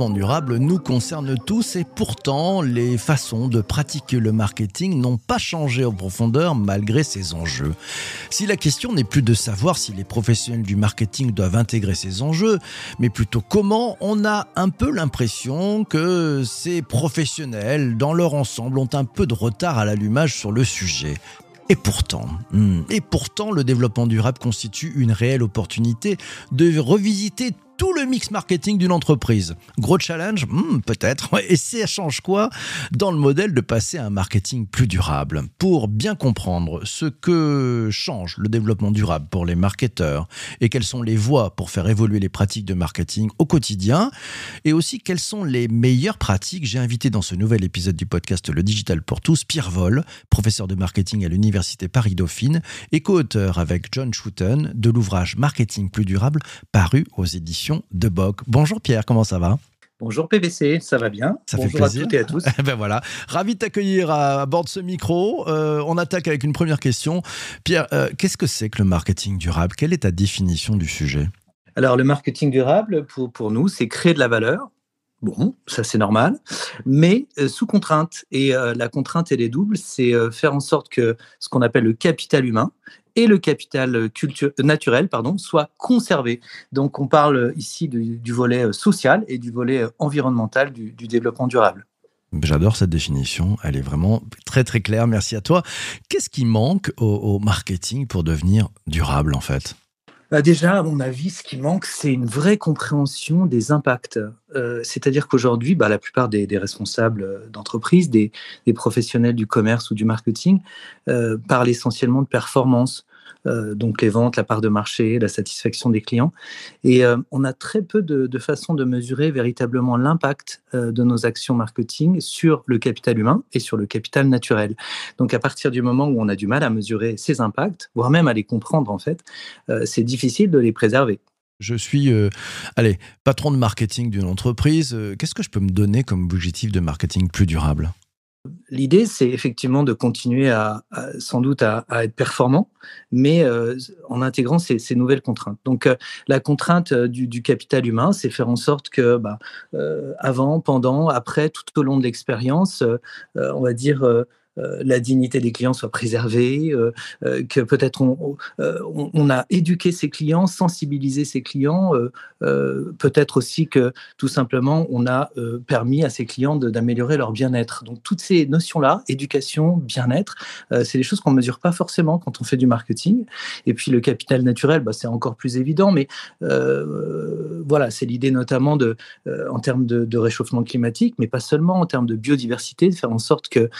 Développement durable nous concerne tous et pourtant les façons de pratiquer le marketing n'ont pas changé en profondeur malgré ces enjeux. Si la question n'est plus de savoir si les professionnels du marketing doivent intégrer ces enjeux, mais plutôt comment, on a un peu l'impression que ces professionnels dans leur ensemble ont un peu de retard à l'allumage sur le sujet. Et pourtant, hmm, et pourtant, le développement durable constitue une réelle opportunité de revisiter tout le mix marketing d'une entreprise. Gros challenge hmm, Peut-être. Et ça change quoi dans le modèle de passer à un marketing plus durable? Pour bien comprendre ce que change le développement durable pour les marketeurs et quelles sont les voies pour faire évoluer les pratiques de marketing au quotidien et aussi quelles sont les meilleures pratiques, j'ai invité dans ce nouvel épisode du podcast Le Digital pour tous Pierre Vol, professeur de marketing à l'Université Paris-Dauphine et co-auteur avec John Schooten de l'ouvrage Marketing plus durable paru aux éditions de Boc. Bonjour Pierre, comment ça va Bonjour PVC, ça va bien Ça Bonjour fait plaisir. à toutes et à tous. ben voilà, ravi de t'accueillir à, bord de ce micro. Euh, on attaque avec une première question. Pierre, euh, qu'est-ce que c'est que le marketing durable? Quelle est ta définition du sujet? Alors le marketing durable, pour, pour nous, c'est créer de la valeur. Bon, ça c'est normal, mais euh, sous contrainte. Et la contrainte, elle est double, c'est faire en sorte que ce qu'on appelle le capital humain, et le capital naturel pardon, soit conservé. Donc on parle ici du, volet euh, social et du volet euh, environnemental du, développement durable. J'adore cette définition, elle est vraiment très très claire, merci à toi. Qu'est-ce qui manque au marketing pour devenir durable en fait? Bah, déjà, à mon avis, ce qui manque, c'est une vraie compréhension des impacts. Euh, c'est-à-dire qu'aujourd'hui, bah, la plupart des, responsables d'entreprise, des, professionnels du commerce ou du marketing, euh, parlent essentiellement de performance. Euh, donc les ventes, la part de marché, la satisfaction des clients. Et euh, on a très peu de, façons de mesurer véritablement l'impact euh, de nos actions marketing sur le capital humain et sur le capital naturel. Donc à partir du moment où on a du mal à mesurer ces impacts, voire même à les comprendre en fait, c'est difficile de les préserver. Je suis, allez, patron de marketing d'une entreprise. Qu'est-ce que je peux me donner comme objectif de marketing plus durable? L'idée, c'est effectivement de continuer à, sans doute à, être performant, mais euh, en intégrant ces, nouvelles contraintes. Donc, euh, la contrainte euh, du, capital humain, c'est faire en sorte que, bah, avant, pendant, après, tout au long de l'expérience, on va dire la dignité des clients soit préservée, euh, euh, que peut-être on, a éduqué ses clients, sensibilisé ses clients, peut-être aussi que tout simplement on a permis à ses clients d'améliorer leur bien-être. Donc toutes ces notions-là, éducation, bien-être, c'est des choses qu'on ne mesure pas forcément quand on fait du marketing. Et puis le capital naturel, bah, c'est encore plus évident, mais voilà, c'est l'idée notamment de, en termes de, de, réchauffement climatique, mais pas seulement en termes de biodiversité, de faire en sorte que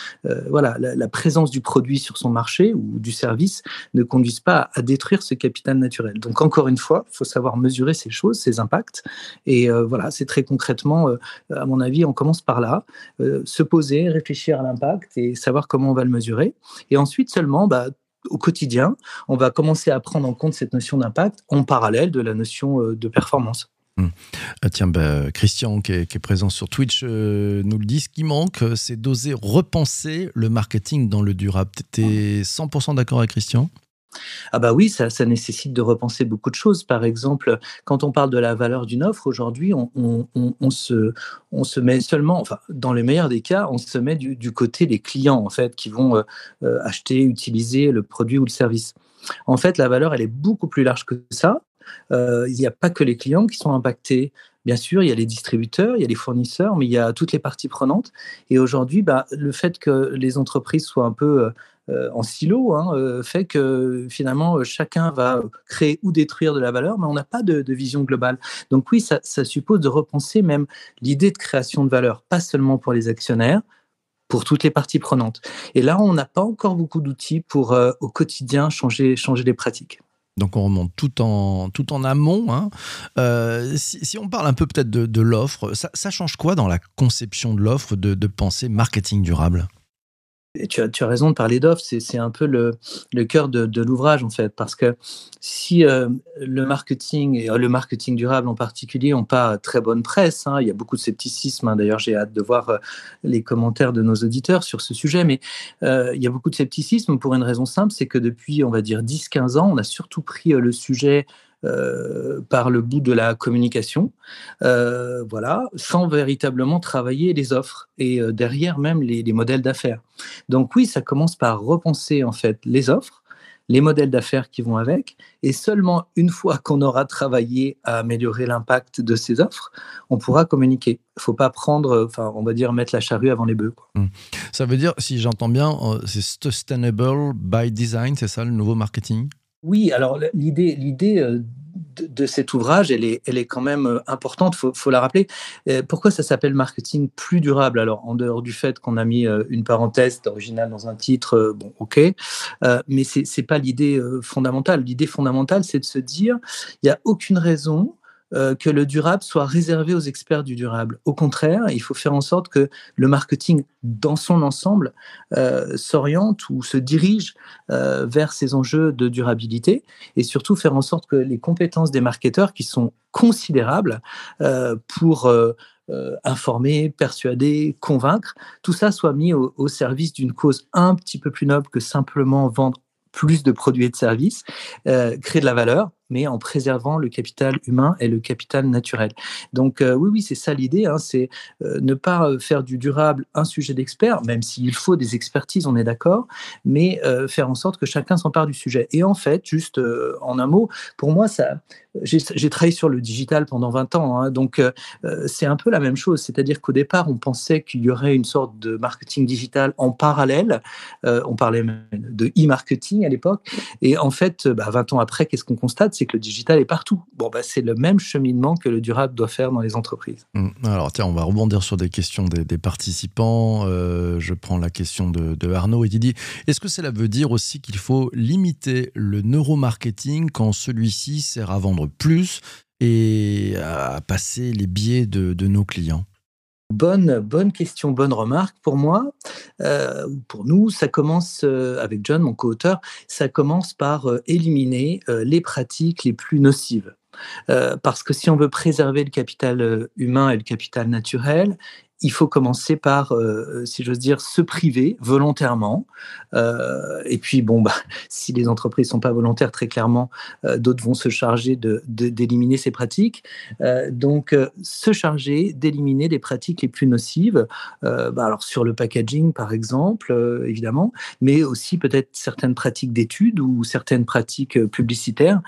voilà, la, présence du produit sur son marché ou du service ne conduise pas à, détruire ce capital naturel. Donc encore une fois, il faut savoir mesurer ces choses, ces impacts. Et euh, voilà, c'est très concrètement, euh, à mon avis, on commence par là, euh, se poser, réfléchir à l'impact et savoir comment on va le mesurer. Et ensuite seulement, bah, au quotidien, on va commencer à prendre en compte cette notion d'impact en parallèle de la notion de performance. Hmm. Ah, tiens, bah, Christian, qui est, présent sur Twitch, euh, nous le dit. Ce qui manque, c'est d'oser repenser le marketing dans le durable. Tu es 100% d'accord avec Christian? Ah bah oui, ça, nécessite de repenser beaucoup de choses. Par exemple, quand on parle de la valeur d'une offre, aujourd'hui, on, se, met seulement, dans le meilleur des cas, on se met du, côté des clients, en fait, qui vont euh, acheter, utiliser le produit ou le service. En fait, la valeur, elle est beaucoup plus large que ça. Euh, il n'y a pas que les clients qui sont impactés. Bien sûr, il y a les distributeurs, il y a les fournisseurs, mais il y a toutes les parties prenantes. Et aujourd'hui, bah, le fait que les entreprises soient un peu euh, en silo hein, euh, fait que finalement chacun va créer ou détruire de la valeur, mais on n'a pas de, vision globale. Donc oui, ça, suppose de repenser même l'idée de création de valeur, pas seulement pour les actionnaires, pour toutes les parties prenantes. Et là, on n'a pas encore beaucoup d'outils pour au quotidien changer les pratiques. Donc on remonte tout en, amont. Hein. Euh, si, on parle un peu peut-être de, l'offre, ça, change quoi dans la conception de l'offre de, de penser marketing durable? Tu as, tu as, raison de parler d'offres, c'est un peu le, le cœur de, de l'ouvrage en fait, parce que si euh, le marketing et euh, le marketing durable en particulier n'ont pas très bonne presse, hein, il y a beaucoup de scepticisme. Hein, D'ailleurs, j'ai hâte de voir euh, les commentaires de nos auditeurs sur ce sujet, mais il y a beaucoup de scepticisme pour une raison simple, c'est que depuis, on va dire 10-15 ans, on a surtout pris le sujet euh, par le bout de la communication, euh, voilà, sans véritablement travailler les offres et euh, derrière même les, modèles d'affaires. Donc oui, ça commence par repenser en fait les offres, les modèles d'affaires qui vont avec, et seulement une fois qu'on aura travaillé à améliorer l'impact de ces offres, on pourra communiquer. Il ne faut pas prendre, enfin, on va dire, mettre la charrue avant les bœufs. Mmh. Ça veut dire, si j'entends bien, c'est sustainable by design, c'est ça le nouveau marketing? Oui, alors l'idée, l'idée euh, de, cet ouvrage, elle est, elle est quand même euh, importante, il faut, la rappeler. Euh, pourquoi ça s'appelle marketing plus durable? Alors, en dehors du fait qu'on a mis une parenthèse originale dans un titre, bon, ok, mais ce n'est pas l'idée fondamentale. L'idée fondamentale, c'est de se dire, il n'y a aucune raison euh, que le durable soit réservé aux experts du durable. Au contraire, il faut faire en sorte que le marketing dans son ensemble euh, s'oriente ou se dirige euh, vers ces enjeux de durabilité et surtout faire en sorte que les compétences des marketeurs qui sont considérables pour informer, persuader, convaincre, tout ça soit mis au service d'une cause un petit peu plus noble que simplement vendre plus de produits et de services, créer de la valeur mais en préservant le capital humain et le capital naturel. Donc euh, oui, oui, c'est ça l'idée, hein, c'est euh, ne pas euh, faire du durable un sujet d'expert, même s'il faut des expertises, on est d'accord, mais faire en sorte que chacun s'empare du sujet. Et en fait, juste en un mot, pour moi, ça, j'ai travaillé sur le digital pendant 20 ans, hein, donc c'est un peu la même chose, c'est-à-dire qu'au départ, on pensait qu'il y aurait une sorte de marketing digital en parallèle, on parlait même de e-marketing à l'époque, et en fait, bah, 20 ans après, qu'est-ce qu'on constate? C'est que le digital est partout. Bon, bah, c'est le même cheminement que le durable doit faire dans les entreprises. Mmh. Alors, tiens, on va rebondir sur des questions des, participants. Euh, je prends la question de, Arnaud et Est-ce que cela veut dire aussi qu'il faut limiter le neuromarketing quand celui-ci sert à vendre? Plus et à passer les biais de, nos clients Bonne, bonne question, bonne remarque. Pour moi, euh, pour nous, ça commence euh, avec John, mon co-auteur, ça commence par euh, éliminer les pratiques les plus nocives. parce que si on veut préserver le capital humain et le capital naturel, il faut commencer par, euh, si j'ose dire, se priver volontairement. Euh, et puis, bon, bah, si les entreprises sont pas volontaires, très clairement, euh, d'autres vont se charger de, d'éliminer ces pratiques. donc, se charger d'éliminer les pratiques les plus nocives. Bah, alors, sur le packaging, par exemple, évidemment, mais aussi peut-être certaines pratiques d'études ou certaines pratiques publicitaires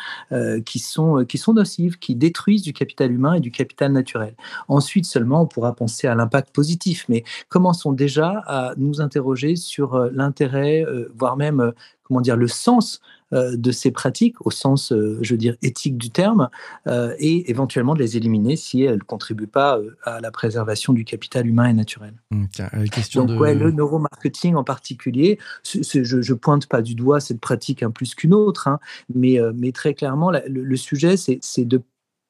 qui sont qui sont nocives, qui détruisent du capital humain et du capital naturel. Ensuite seulement, on pourra penser à l'impact positif, mais commençons déjà à nous interroger sur euh, l'intérêt, euh, voire même, euh, comment dire, le sens de ces pratiques, au sens, je veux dire, éthique du terme, et éventuellement de les éliminer si elles ne contribuent pas à la préservation du capital humain et naturel. Mmh, Donc, le neuromarketing en particulier, je ne pointe pas du doigt cette pratique un plus qu'une autre, hein, mais, mais très clairement, le sujet, c'est de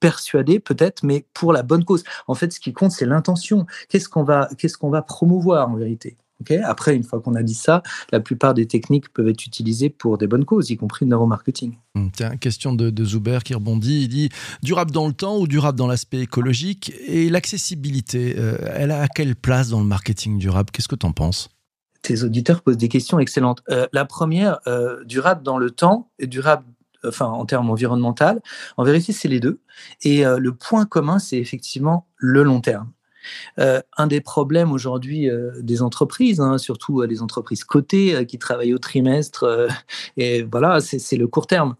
persuadé peut-être, mais pour la bonne cause. En fait, ce qui compte, c'est l'intention. Qu'est-ce qu'on va, qu'est-ce qu'on va promouvoir en vérité Après, une fois qu'on a dit ça, la plupart des techniques peuvent être utilisées pour des bonnes causes, y compris le neuromarketing. Hum, tiens, question de, de, Zuber qui rebondit. Il dit durable dans le temps ou durable dans l'aspect écologique Et l'accessibilité, euh, elle a à quelle place dans le marketing durable? Qu'est-ce que tu en penses? Tes auditeurs posent des questions excellentes. Euh, la première, euh, durable dans le temps et durable enfin en termes environnemental. En vérité, c'est les deux. Et euh, le point commun, c'est effectivement le long terme. Euh, un des problèmes aujourd'hui euh, des entreprises, hein, surtout les entreprises cotées qui travaillent au trimestre, et voilà, c'est le court terme.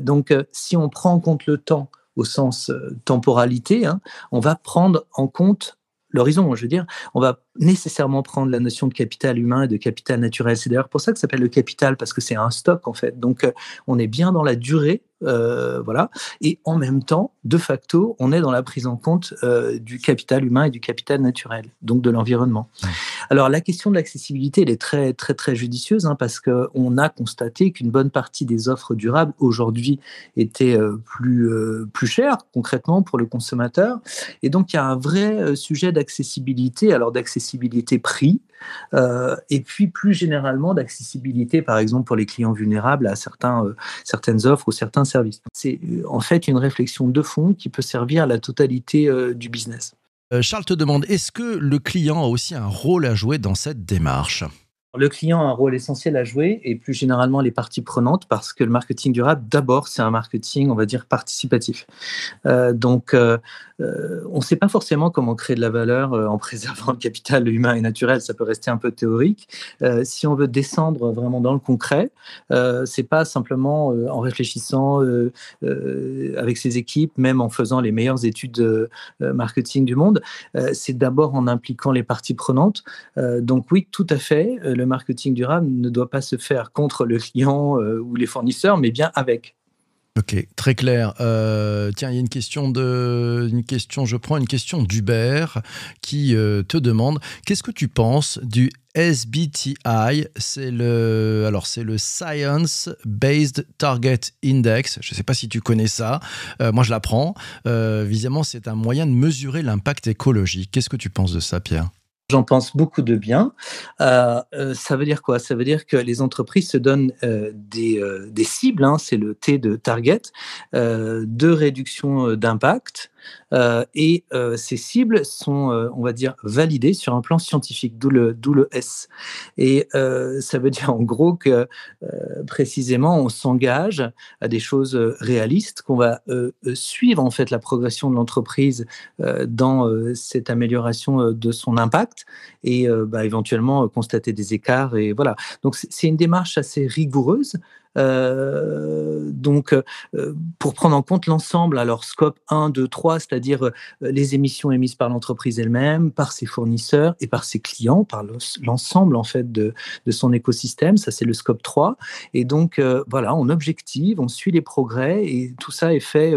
donc, si on prend en compte le temps au sens temporalité, hein, on va prendre en compte l'horizon. Je veux dire, on va nécessairement prendre la notion de capital humain et de capital naturel. C'est d'ailleurs pour ça que ça s'appelle le capital, parce que c'est un stock en fait. Donc, euh, on est bien dans la durée, euh, voilà. Et en même temps, de facto, on est dans la prise en compte euh, du capital humain et du capital naturel, donc de l'environnement. Alors la question de l'accessibilité, elle est très très très judicieuse hein, parce qu'on a constaté qu'une bonne partie des offres durables aujourd'hui étaient euh, plus plus chères concrètement pour le consommateur, et donc il y a un vrai sujet d'accessibilité, alors d'accessibilité prix, et puis plus généralement d'accessibilité, par exemple pour les clients vulnérables à certains, certaines offres ou certains services. C'est en fait une réflexion de qui peut servir à la totalité euh, du business. Euh, Charles te demande, est-ce que le client a aussi un rôle à jouer dans cette démarche? Le client a un rôle essentiel à jouer et plus généralement les parties prenantes parce que le marketing durable, d'abord, c'est un marketing, on va dire, participatif. Euh, donc, euh, euh, on ne sait pas forcément comment créer de la valeur en préservant le capital humain et naturel. Ça peut rester un peu théorique. si on veut descendre vraiment dans le concret, c'est pas simplement en réfléchissant avec ses équipes, même en faisant les meilleures études de marketing du monde. c'est d'abord en impliquant les parties prenantes. donc oui, tout à fait marketing durable ne doit pas se faire contre le client euh, ou les fournisseurs, mais bien avec. Ok, très clair. Euh, tiens, il y a une question de, une question. Je prends une question d'Hubert qui euh, te demande qu'est-ce que tu penses du SBTI C'est le, alors c'est le Science Based Target Index. Je ne sais pas si tu connais ça. moi, je l'apprends. visiblement, c'est un moyen de mesurer l'impact écologique. Qu'est-ce que tu penses de ça, Pierre? J'en pense beaucoup de bien. Euh, euh, ça veut dire quoi? Ça veut dire que les entreprises se donnent euh, des, cibles, hein, c'est le T de target, de réduction d'impact euh, et euh, ces cibles sont, euh, on va dire, validées sur un plan scientifique, d'où le, S. Et ça veut dire en gros que précisément on s'engage à des choses réalistes, qu'on va suivre en fait la progression de l'entreprise dans cette amélioration de son impact et bah, éventuellement constater des écarts. Et voilà. Donc c'est une démarche assez rigoureuse. Euh, donc, euh, pour prendre en compte l'ensemble, alors scope 1, 2, 3, c'est-à-dire euh, les émissions émises par l'entreprise elle-même, par ses fournisseurs et par ses clients, par l'ensemble en fait de, son écosystème, ça c'est le scope 3. Et donc, voilà, on objective, on suit les progrès et tout ça est fait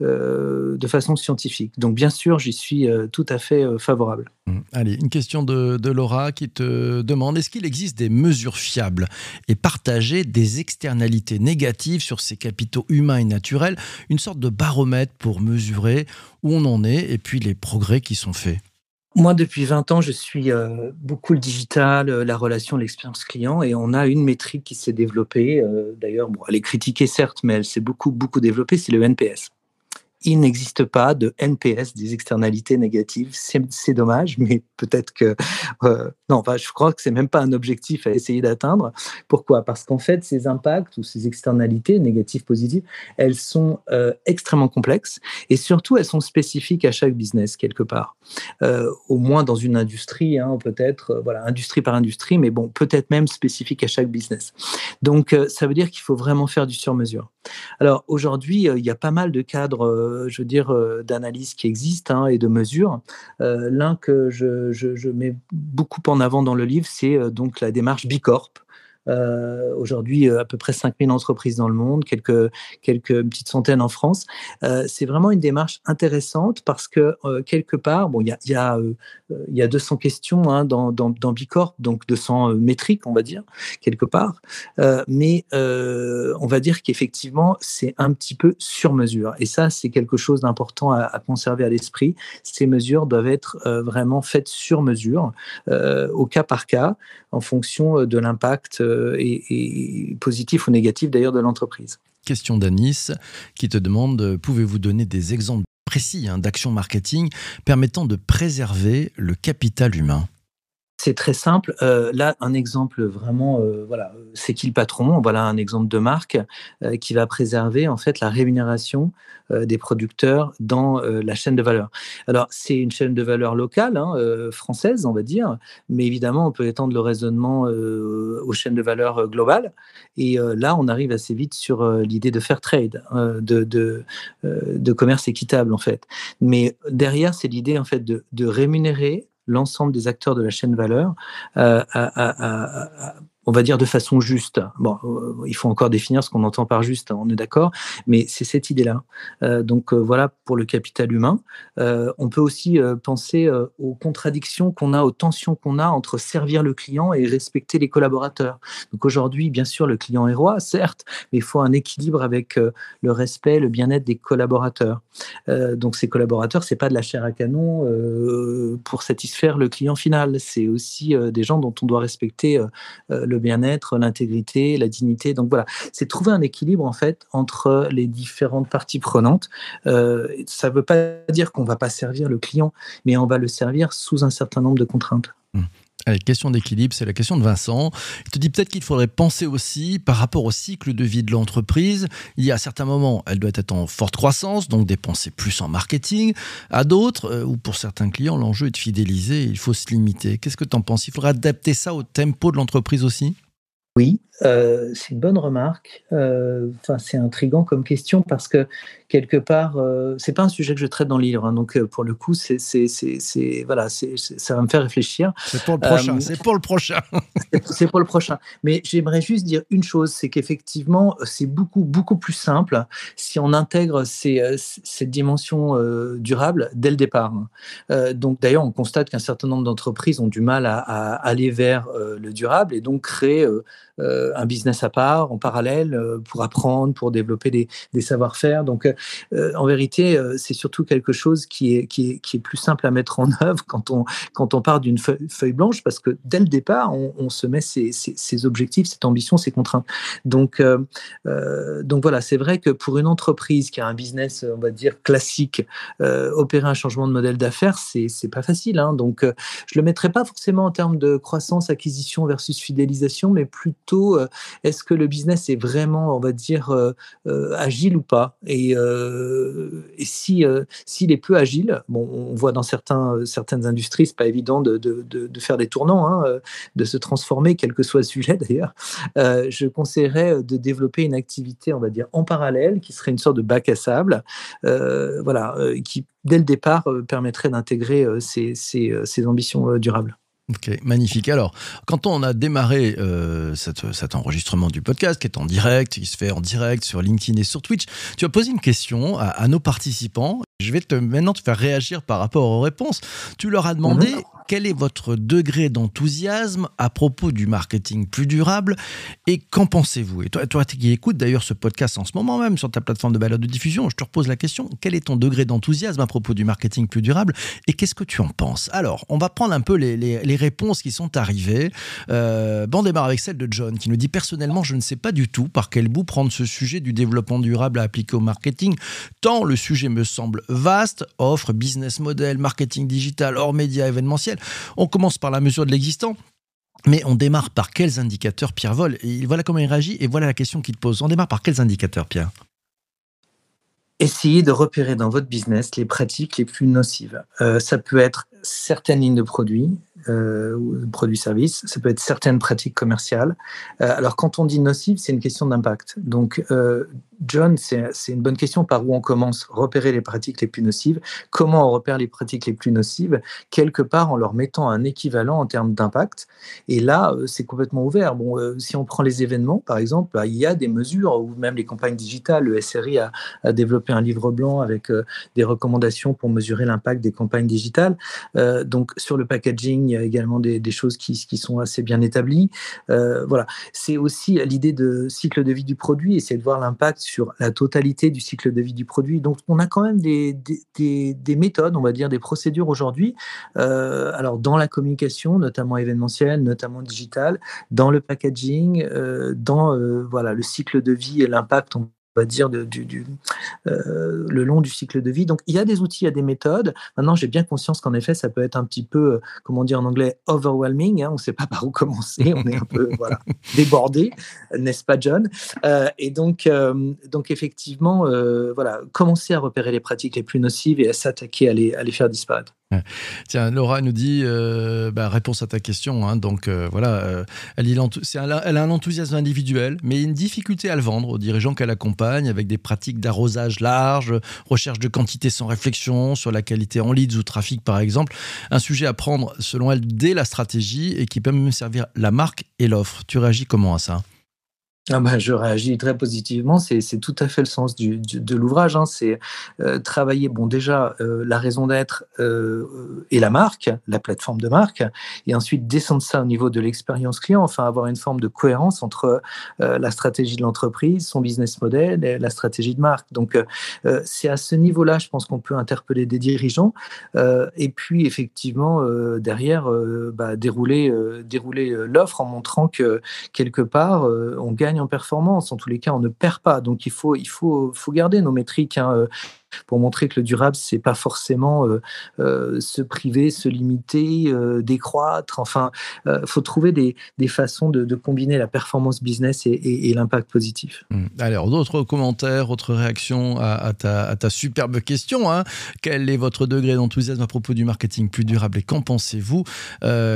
de façon scientifique. Donc, bien sûr, j'y suis tout à fait favorable. Mmh. Allez, une question de, Laura qui te demande est-ce qu'il existe des mesures fiables et partagées des externalités négative sur ces capitaux humains et naturels, une sorte de baromètre pour mesurer où on en est et puis les progrès qui sont faits? Moi, depuis 20 ans, je suis euh, beaucoup le digital, euh, la relation, l'expérience client, et on a une métrique qui s'est développée. Euh, d'ailleurs, elle est critiquée certes, mais elle s'est beaucoup, beaucoup développée, c'est le NPS il n'existe pas de NPS, des externalités négatives. C'est dommage, mais peut-être que euh, non. Enfin, je crois que c'est même pas un objectif à essayer d'atteindre. Pourquoi? Parce qu'en fait, ces impacts ou ces externalités négatives, positives, elles sont euh, extrêmement complexes et surtout elles sont spécifiques à chaque business quelque part. Euh, au moins dans une industrie, hein, peut-être voilà, industrie par industrie, mais bon, peut-être même spécifique à chaque business. Donc, ça veut dire qu'il faut vraiment faire du sur-mesure. Alors aujourd'hui, il y a pas mal de cadres je veux dire, euh, d'analyse qui existent hein, et de mesures. Euh, l'un que je, je, mets beaucoup en avant dans le livre, c'est donc la démarche Bicorp. Euh, aujourd'hui, euh, à peu près 5000 entreprises dans le monde, quelques, quelques petites centaines en France. Euh, c'est vraiment une démarche intéressante parce que quelque part, bon, il y a, y, a, y a 200 questions hein, dans, dans, Bicorp, donc 200 métriques, on va dire, quelque part. mais on va dire qu'effectivement, c'est un petit peu sur mesure. Et ça, c'est quelque chose d'important à, conserver à l'esprit. Ces mesures doivent être vraiment faites sur mesure, au cas par cas, en fonction de l'impact euh, et, positif ou négatif d'ailleurs de l'entreprise. Question d'Anis qui te demande pouvez-vous donner des exemples précis hein, d'actions marketing permettant de préserver le capital humain? C'est très simple. Euh, là, un exemple vraiment, euh, voilà, c'est qui le patron? Voilà un exemple de marque qui va préserver en fait la rémunération euh, des producteurs dans euh, la chaîne de valeur. Alors, c'est une chaîne de valeur locale, hein, euh, française, on va dire, mais évidemment, on peut étendre le raisonnement aux chaînes de valeur globales. Et là, on arrive assez vite sur l'idée de fair trade, de, commerce équitable, en fait. Mais derrière, c'est l'idée, en fait, de rémunérer l'ensemble des acteurs de la chaîne valeur à, à, on va dire de façon juste. Bon, il faut encore définir ce qu'on entend par juste, on est d'accord, mais c'est cette idée-là. donc voilà pour le capital humain. on peut aussi penser aux contradictions qu'on a, aux tensions qu'on a entre servir le client et respecter les collaborateurs. Donc aujourd'hui, bien sûr, le client est roi, certes, mais il faut un équilibre avec le respect, le bien-être des collaborateurs. donc ces collaborateurs, c'est pas de la chair à canon pour satisfaire le client final. C'est aussi des gens dont on doit respecter le bien-être, l'intégrité, la dignité. Donc voilà, c'est trouver un équilibre en fait entre les différentes parties prenantes. Euh, ça ne veut pas dire qu'on ne va pas servir le client, mais on va le servir sous un certain nombre de contraintes. Allez, question d'équilibre, c'est la question de Vincent. Il te dit peut-être qu'il faudrait penser aussi par rapport au cycle de vie de l'entreprise. Il y a certains moments, elle doit être en forte croissance, donc dépenser plus en marketing. À d'autres, euh, ou pour certains clients, l'enjeu est de fidéliser, il faut se limiter. Qu'est-ce que tu en penses? Il faudrait adapter ça au tempo de l'entreprise aussi? Oui, euh, c'est une bonne remarque. Euh, c'est intrigant comme question parce que quelque part, euh, c'est pas un sujet que je traite dans le livre. Hein, donc, pour le coup, c'est, c'est, voilà, ça va me faire réfléchir. C'est pour le prochain. c'est pour le prochain. c'est pour le prochain. Mais j'aimerais juste dire une chose, c'est qu'effectivement, c'est beaucoup beaucoup plus simple si on intègre cette dimension durable dès le départ. donc, d'ailleurs, on constate qu'un certain nombre d'entreprises ont du mal à, à aller vers le durable et donc créer euh, un business à part, en parallèle, euh, pour apprendre, pour développer des, savoir-faire. Donc, euh, en vérité, c'est surtout quelque chose qui est, qui, est, qui est plus simple à mettre en œuvre quand on, quand on part d'une feuille, blanche, parce que dès le départ, on, se met ses, objectifs, cette ambition, ses contraintes. Donc, donc voilà, c'est vrai que pour une entreprise qui a un business, on va dire, classique, opérer un changement de modèle d'affaires, c'est pas facile. Hein. Donc, je le mettrai pas forcément en termes de croissance, acquisition versus fidélisation, mais plutôt euh, est-ce que le business est vraiment, on va dire, euh, euh, agile ou pas? Et, si s'il est peu agile, bon, on voit dans certains, certaines industries, c'est pas évident de, de, de, faire des tournants, hein, de se transformer, quel que soit le sujet d'ailleurs. je conseillerais de développer une activité, on va dire, en parallèle, qui serait une sorte de bac à sable, voilà, qui dès le départ permettrait d'intégrer ces, ces, ces ambitions durables. Ok, magnifique. Alors, quand on a démarré euh, cet enregistrement du podcast, qui est en direct, qui se fait en direct sur LinkedIn et sur Twitch, tu as posé une question à, nos participants. Je vais te, maintenant te faire réagir par rapport aux réponses. Tu leur as demandé mhm quel est votre degré d'enthousiasme à propos du marketing plus durable et qu'en pensez-vous? Et toi, toi qui écoutes d'ailleurs ce podcast en ce moment même sur ta plateforme de balade de diffusion, je te repose la question, quel est ton degré d'enthousiasme à propos du marketing plus durable et qu'est-ce que tu en penses? Alors, on va prendre un peu les, réponses qui sont arrivées. Euh, bon, on démarre avec celle de John qui nous dit personnellement, je ne sais pas du tout par quel bout prendre ce sujet du développement durable à appliquer au marketing, tant le sujet me semble vaste, offre, business model, marketing digital, hors médias événementiels. On commence par la mesure de l'existant. Mais on démarre par quels indicateurs Pierre Vol Voilà comment il réagit et voilà la question qu'il pose. On démarre par quels indicateurs, Pierre? Essayez de repérer dans votre business les pratiques les plus nocives. Euh, ça peut être certaines lignes de produits, euh, produits-services, ça peut être certaines pratiques commerciales. Euh, alors quand on dit nocive, c'est une question d'impact. Donc euh, John, c'est une bonne question. Par où on commence Repérer les pratiques les plus nocives. Comment on repère les pratiques les plus nocives Quelque part en leur mettant un équivalent en termes d'impact. Et là, euh, c'est complètement ouvert. Bon, si on prend les événements, par exemple, bah, il y a des mesures, ou même les campagnes digitales. Le SRI a, développé un livre blanc avec des recommandations pour mesurer l'impact des campagnes digitales. donc, sur le packaging, également des, choses qui, sont assez bien établies. voilà. C'est aussi l'idée de cycle de vie du produit, essayer de voir l'impact sur la totalité du cycle de vie du produit. Donc, on a quand même des, des, méthodes, on va dire, des procédures aujourd'hui. Euh, alors, dans la communication, notamment événementielle, notamment digitale, dans le packaging, euh, dans euh, voilà, le cycle de vie et l'impact, va dire, de, du, euh, le long du cycle de vie. Donc, il y a des outils, il y a des méthodes. Maintenant, j'ai bien conscience qu'en effet, ça peut être un petit peu, euh, comment dire en anglais, overwhelming. Hein. on ne sait pas par où commencer. On est un peu voilà, débordé, n'est-ce pas, John? Euh, Et donc, donc effectivement, voilà, commencer à repérer les pratiques les plus nocives et à s'attaquer à les, à les faire disparaître. Tiens, Laura nous dit, euh, bah, réponse à ta question. Hein, donc euh, voilà, euh, elle, elle, a un enthousiasme individuel, mais une difficulté à le vendre aux dirigeants qu'elle accompagne avec des pratiques d'arrosage large, recherche de quantité sans réflexion sur la qualité en leads ou trafic par exemple. Un sujet à prendre selon elle dès la stratégie et qui peut même servir la marque et l'offre. Tu réagis comment à ça? Ah bah, je réagis très positivement. C'est tout à fait le sens de l'ouvrage. Hein. C'est euh, travailler, bon, déjà, euh, la raison d'être euh, et la marque, la plateforme de marque, et ensuite descendre ça au niveau de l'expérience client, enfin avoir une forme de cohérence entre la stratégie de l'entreprise, son business model et la stratégie de marque. Donc, c'est à ce niveau-là, je pense qu'on peut interpeller des dirigeants. et puis, effectivement, derrière, bah, dérouler, dérouler l'offre en montrant que quelque part, on gagne en performance. En tous les cas, on ne perd pas. Donc, il faut, il faut, faut garder nos métriques. Hein, euh, pour montrer que le durable, c'est pas forcément euh, euh, se priver, se limiter, euh, décroître. Enfin, il faut trouver des, des façons de, combiner la performance business et, l'impact positif. Mmh. Alors, d'autres commentaires, autres réactions à, à, ta, à ta, superbe question. Hein. Quel est votre degré d'enthousiasme à propos du marketing plus durable et qu'en pensez-vous?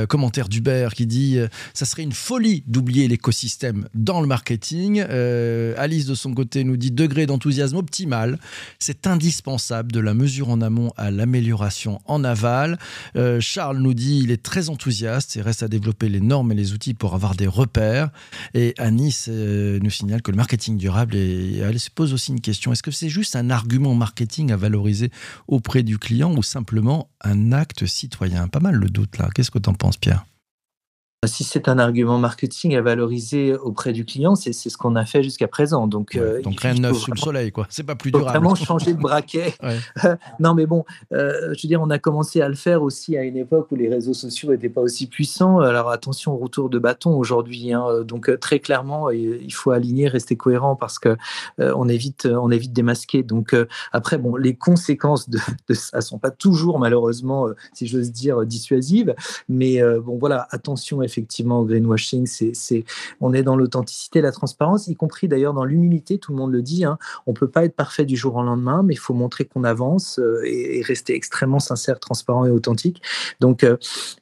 Commentaire d'Hubert qui dit ça serait une folie d'oublier l'écosystème dans le marketing. Alice de son côté nous dit degré d'enthousiasme optimal. C'est un indispensable de la mesure en amont à l'amélioration en aval. Euh, Charles nous dit il est très enthousiaste et reste à développer les normes et les outils pour avoir des repères. Et Anis euh, nous signale que le marketing durable, et elle se pose aussi une question, est-ce que c'est juste un argument marketing à valoriser auprès du client ou simplement un acte citoyen? Pas mal le doute là. Qu'est-ce que tu en penses Pierre? Si c'est un argument marketing à valoriser auprès du client, c'est ce qu'on a fait jusqu'à présent. Donc, euh, donc rien de neuf sous le soleil, quoi. C'est pas plus durable. Vraiment changer de braquet. non, mais bon, euh, je veux dire, on a commencé à le faire aussi à une époque où les réseaux sociaux n'étaient pas aussi puissants. Alors attention au retour de bâton aujourd'hui. Hein. Donc euh, très clairement, il faut aligner, rester cohérent parce que on évite, on évite démasquer. Donc après, bon, les conséquences de, de ça sont pas toujours malheureusement, si j'ose dire, dissuasives. Mais bon, voilà, attention effectivement au greenwashing. C'est, on est dans l'authenticité, la transparence, y compris d'ailleurs dans l'humilité. Tout le monde le dit. Hein. On peut pas être parfait du jour au lendemain, mais il faut montrer qu'on avance euh, et, rester extrêmement sincère, transparent et authentique. Donc euh,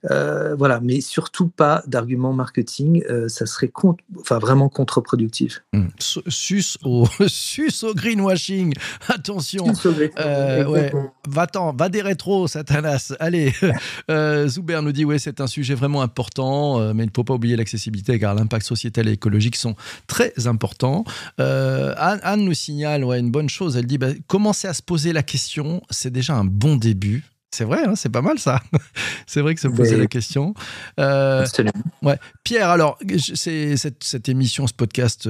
euh, voilà, mais surtout pas d'argument marketing. ça serait enfin vraiment contre-productif. Mmh. Sus au sus au greenwashing. Attention. ouais. Va-t'en, va des rétros, Satanas. Allez. Zuber nous dit ouais, c'est un sujet vraiment important. Euh, mais il ne faut pas oublier l'accessibilité car l'impact sociétal et écologique sont très importants. Euh, Anne, nous signale ouais, une bonne chose. Elle dit bah, commencer à se poser la question, c'est déjà un bon début. C'est vrai, hein, c'est pas mal ça. c'est vrai que se poser la question. Euh, ouais. Pierre, alors, cette, cette, émission, ce podcast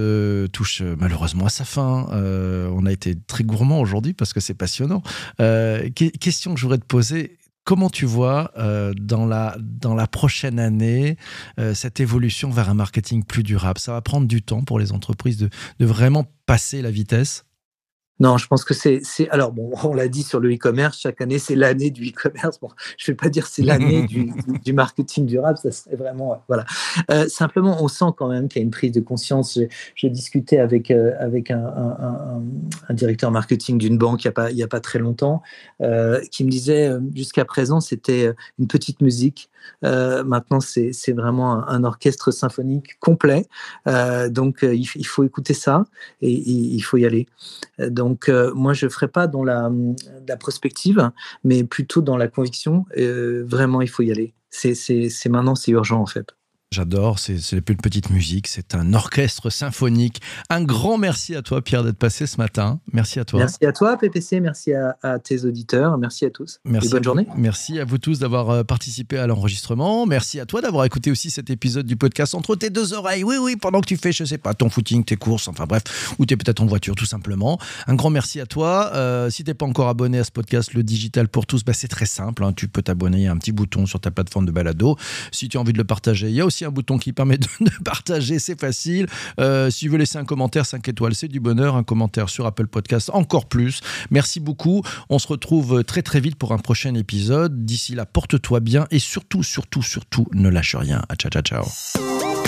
touche malheureusement à sa fin. on a été très gourmand aujourd'hui parce que c'est passionnant. question que je voudrais te poser Comment tu vois euh, dans, la, dans la prochaine année euh, cette évolution vers un marketing plus durable? Ça va prendre du temps pour les entreprises de, de vraiment passer la vitesse? Non, je pense que c'est, alors bon, on l'a dit sur le e-commerce, chaque année c'est l'année du e-commerce. Bon, je vais pas dire c'est l'année du, du, marketing durable, ça serait vraiment, voilà. Euh, simplement, on sent quand même qu'il y a une prise de conscience. J'ai discuté avec euh, avec un, un, un, directeur marketing d'une banque il y a pas il y a pas très longtemps, euh, qui me disait jusqu'à présent c'était une petite musique, maintenant c'est vraiment un, orchestre symphonique complet. donc il, il, faut écouter ça et, et il faut y aller. Donc donc, euh, moi, je ne ferai pas dans la, la, prospective, mais plutôt dans la conviction. Euh, vraiment, il faut y aller. C'est maintenant, c'est urgent, en fait. J'adore, c'est plus une petite musique, c'est un orchestre symphonique. Un grand merci à toi, Pierre, d'être passé ce matin. Merci à toi. Merci à toi, PPC, merci à, tes auditeurs, merci à tous. Merci bonne journée. Merci à vous tous d'avoir euh, participé à l'enregistrement. Merci à toi d'avoir écouté aussi cet épisode du podcast entre tes deux oreilles. Oui, oui, pendant que tu fais, je sais pas, ton footing, tes courses, enfin bref, ou tu es peut-être en voiture tout simplement. Un grand merci à toi. Euh, si t'es pas encore abonné à ce podcast, le digital pour tous, bah, c'est très simple. Hein. Tu peux t'abonner, il y a un petit bouton sur ta plateforme de balado. Si tu as envie de le partager, il y a aussi un bouton qui permet de, partager, c'est facile. Euh, si tu veux laisser un commentaire, 5 étoiles, c'est du bonheur. Un commentaire sur Apple Podcast, encore plus. Merci beaucoup. On se retrouve très très vite pour un prochain épisode. D'ici là, porte-toi bien et surtout, surtout, surtout, ne lâche rien. Ciao, ciao, ciao.